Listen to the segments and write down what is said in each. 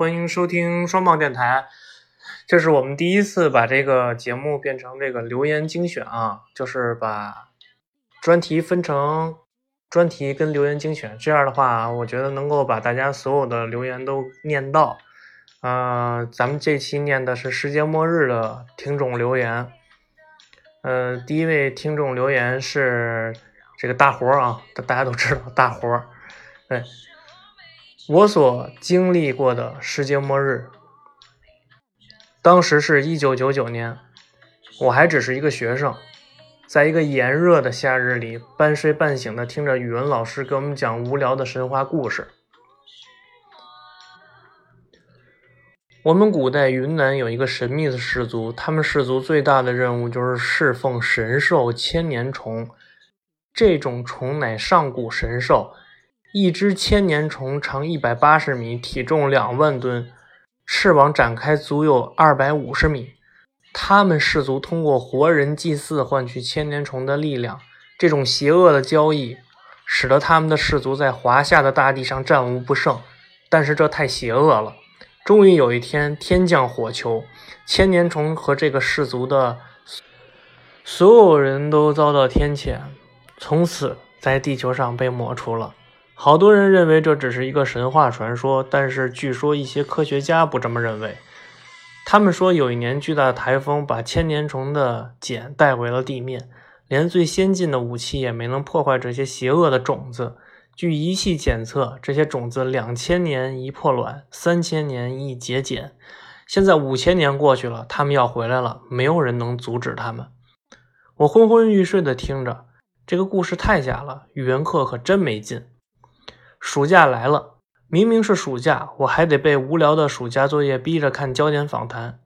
欢迎收听双棒电台。这是我们第一次把这个节目变成这个留言精选啊，就是把专题分成专题跟留言精选。这样的话，我觉得能够把大家所有的留言都念到。呃，咱们这期念的是世界末日的听众留言。呃，第一位听众留言是这个大活儿啊，大家都知道大活儿。对，我所经历过的世界末日，当时是一九九九年，我还只是一个学生，在一个炎热的夏日里，半睡半醒的听着语文老师给我们讲无聊的神话故事。我们古代云南有一个神秘的氏族，他们氏族最大的任务就是侍奉神兽千年虫。这种虫乃上古神兽，一只千年虫长一百八十米，体重两万吨，翅膀展开足有二百五十米。他们氏族通过活人祭祀换取千年虫的力量。这种邪恶的交易，使得他们的氏族在华夏的大地上战无不胜。但是这太邪恶了。终于有一天，天降火球，千年虫和这个氏族的所有人都遭到天谴，从此在地球上被抹除了。好多人认为这只是一个神话传说，但是据说一些科学家不这么认为。他们说，有一年巨大的台风把千年虫的茧带回了地面，连最先进的武器也没能破坏这些邪恶的种子。据仪器检测，这些种子两千年一破卵，三千年一结茧。现在五千年过去了，他们要回来了，没有人能阻止他们。我昏昏欲睡的听着，这个故事太假了，语文课可真没劲。暑假来了，明明是暑假，我还得被无聊的暑假作业逼着看焦点访谈。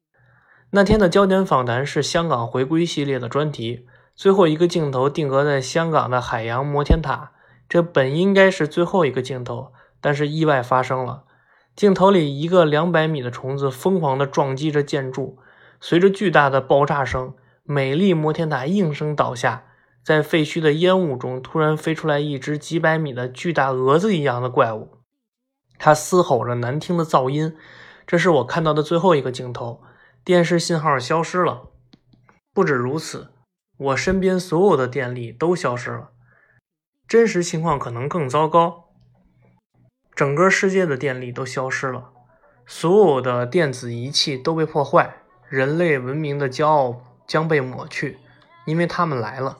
那天的焦点访谈是香港回归系列的专题，最后一个镜头定格在香港的海洋摩天塔。这本应该是最后一个镜头，但是意外发生了。镜头里，一个两百米的虫子疯狂地撞击着建筑，随着巨大的爆炸声，美丽摩天塔应声倒下。在废墟的烟雾中，突然飞出来一只几百米的巨大蛾子一样的怪物，它嘶吼着难听的噪音。这是我看到的最后一个镜头。电视信号消失了。不止如此，我身边所有的电力都消失了。真实情况可能更糟糕，整个世界的电力都消失了，所有的电子仪器都被破坏，人类文明的骄傲将被抹去，因为他们来了。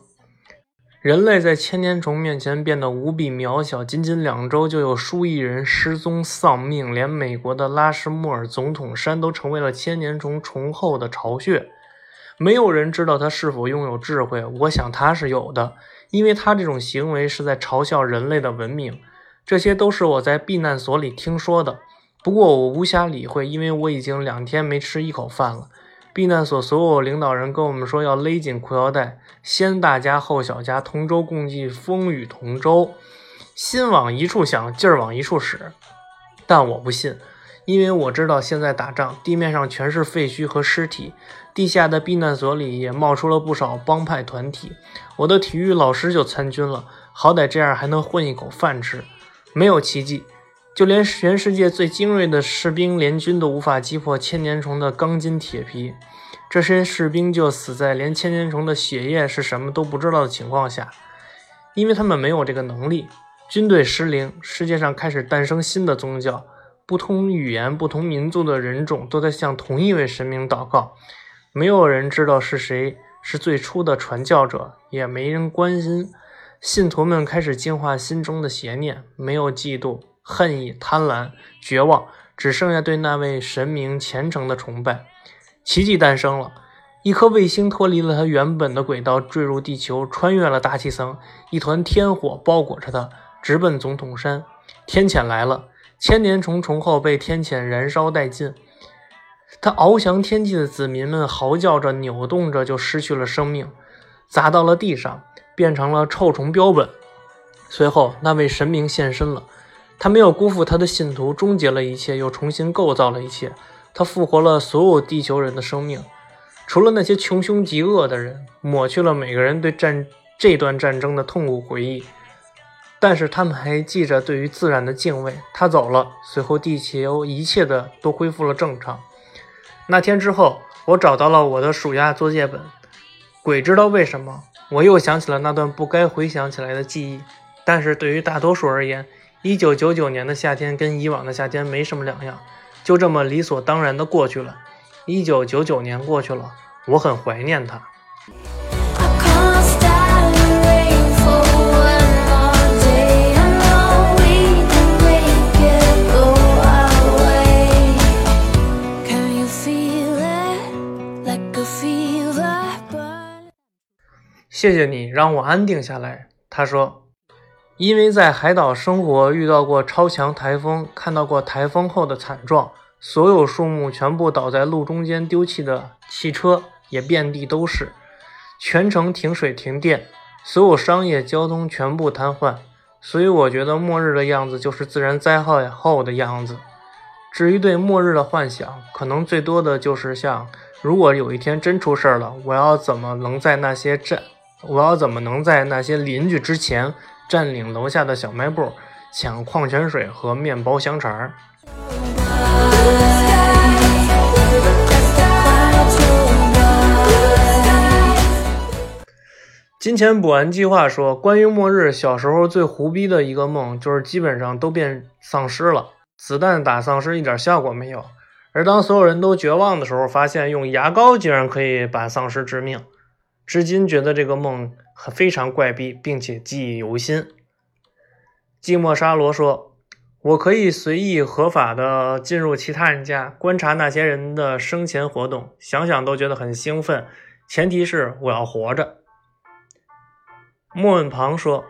人类在千年虫面前变得无比渺小，仅仅两周就有数亿人失踪丧命，连美国的拉什莫尔总统山都成为了千年虫虫后的巢穴。没有人知道他是否拥有智慧，我想他是有的。因为他这种行为是在嘲笑人类的文明，这些都是我在避难所里听说的。不过我无暇理会，因为我已经两天没吃一口饭了。避难所所有领导人跟我们说要勒紧裤腰带，先大家后小家，同舟共济，风雨同舟，心往一处想，劲儿往一处使。但我不信。因为我知道现在打仗，地面上全是废墟和尸体，地下的避难所里也冒出了不少帮派团体。我的体育老师就参军了，好歹这样还能混一口饭吃。没有奇迹，就连全世界最精锐的士兵联军都无法击破千年虫的钢筋铁皮。这些士兵就死在连千年虫的血液是什么都不知道的情况下，因为他们没有这个能力。军队失灵，世界上开始诞生新的宗教。不同语言、不同民族的人种都在向同一位神明祷告，没有人知道是谁是最初的传教者，也没人关心。信徒们开始净化心中的邪念，没有嫉妒、恨意、贪婪、绝望，只剩下对那位神明虔诚的崇拜。奇迹诞生了，一颗卫星脱离了它原本的轨道，坠入地球，穿越了大气层，一团天火包裹着它，直奔总统山。天谴来了。千年虫虫后被天谴燃烧殆尽，它翱翔天际的子民们嚎叫着、扭动着，就失去了生命，砸到了地上，变成了臭虫标本。随后，那位神明现身了，他没有辜负他的信徒，终结了一切，又重新构造了一切。他复活了所有地球人的生命，除了那些穷凶极恶的人，抹去了每个人对战这段战争的痛苦回忆。但是他们还记着对于自然的敬畏。他走了，随后地球一切的都恢复了正常。那天之后，我找到了我的暑假作业本，鬼知道为什么，我又想起了那段不该回想起来的记忆。但是对于大多数而言，一九九九年的夏天跟以往的夏天没什么两样，就这么理所当然的过去了。一九九九年过去了，我很怀念它。谢谢你让我安定下来，他说，因为在海岛生活，遇到过超强台风，看到过台风后的惨状，所有树木全部倒在路中间，丢弃的汽车也遍地都是，全程停水停电，所有商业交通全部瘫痪，所以我觉得末日的样子就是自然灾害后的样子。至于对末日的幻想，可能最多的就是像，如果有一天真出事儿了，我要怎么能在那些站。我要怎么能在那些邻居之前占领楼下的小卖部，抢矿泉水和面包香肠？金钱补完计划说，关于末日，小时候最胡逼的一个梦就是基本上都变丧尸了，子弹打丧尸一点效果没有。而当所有人都绝望的时候，发现用牙膏竟然可以把丧尸致命。至今觉得这个梦非常怪逼，并且记忆犹新。寂寞沙罗说：“我可以随意合法的进入其他人家，观察那些人的生前活动，想想都觉得很兴奋。前提是我要活着。”莫问旁说：“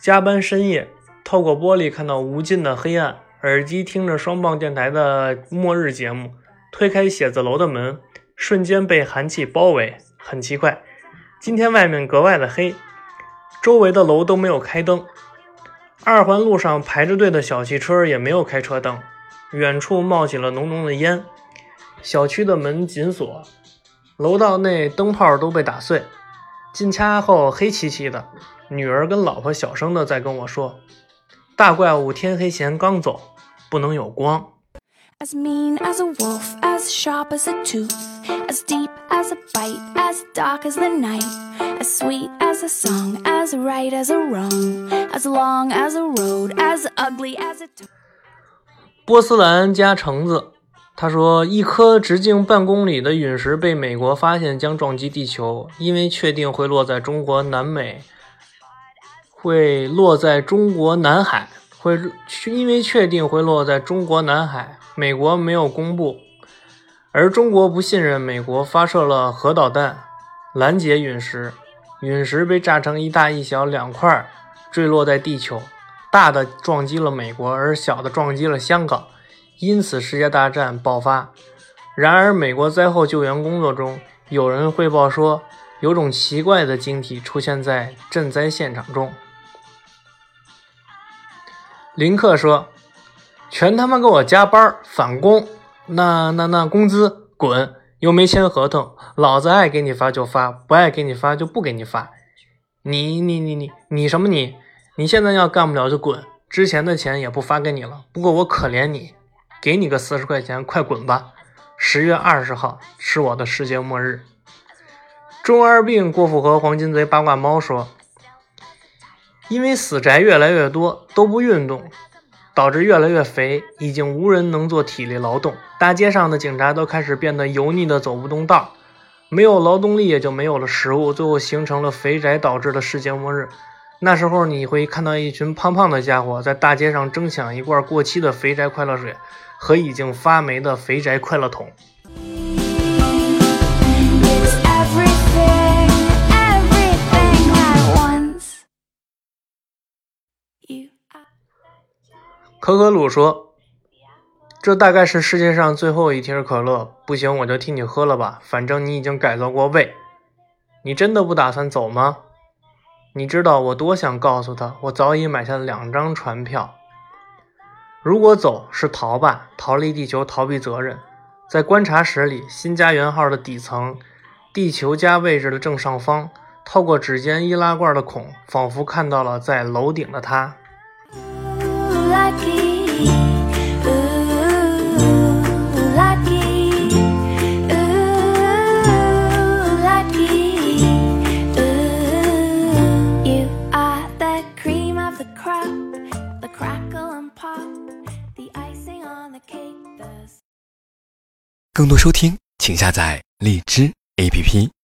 加班深夜，透过玻璃看到无尽的黑暗，耳机听着双棒电台的末日节目，推开写字楼的门，瞬间被寒气包围。”很奇怪，今天外面格外的黑，周围的楼都没有开灯，二环路上排着队的小汽车也没有开车灯，远处冒起了浓浓的烟，小区的门紧锁，楼道内灯泡都被打碎，进家后黑漆漆的，女儿跟老婆小声的在跟我说，大怪物天黑前刚走，不能有光。As mean as a wolf, as sharp as a tooth, as deep as a bite, as dark as the night, as sweet as a song, as right as a wrong, as long as a road, as ugly as a. 波斯兰加橙子，他说，一颗直径半公里的陨石被美国发现将撞击地球，因为确定会落在中国南美，会落在中国南海，会因为确定会落在中国南海。美国没有公布，而中国不信任美国，发射了核导弹拦截陨石。陨石被炸成一大一小两块，坠落在地球。大的撞击了美国，而小的撞击了香港，因此世界大战爆发。然而，美国灾后救援工作中，有人汇报说，有种奇怪的晶体出现在赈灾现场中。林克说。全他妈给我加班返工，那那那工资滚，又没签合同，老子爱给你发就发，不爱给你发就不给你发。你你你你你什么你？你现在要干不了就滚，之前的钱也不发给你了。不过我可怜你，给你个四十块钱，快滚吧。十月二十号是我的世界末日。中二病郭富和黄金贼八卦猫说，因为死宅越来越多，都不运动。导致越来越肥，已经无人能做体力劳动。大街上的警察都开始变得油腻的走不动道，没有劳动力也就没有了食物，最后形成了肥宅导致的世界末日。那时候你会看到一群胖胖的家伙在大街上争抢一罐过期的肥宅快乐水和已经发霉的肥宅快乐桶。可可鲁说：“这大概是世界上最后一瓶可乐，不行我就替你喝了吧，反正你已经改造过胃。你真的不打算走吗？你知道我多想告诉他，我早已买下了两张船票。如果走是逃吧，逃离地球，逃避责任。在观察室里，新家园号的底层，地球家位置的正上方，透过指尖易拉罐的孔，仿佛看到了在楼顶的他。更多收听，请下载荔枝 APP。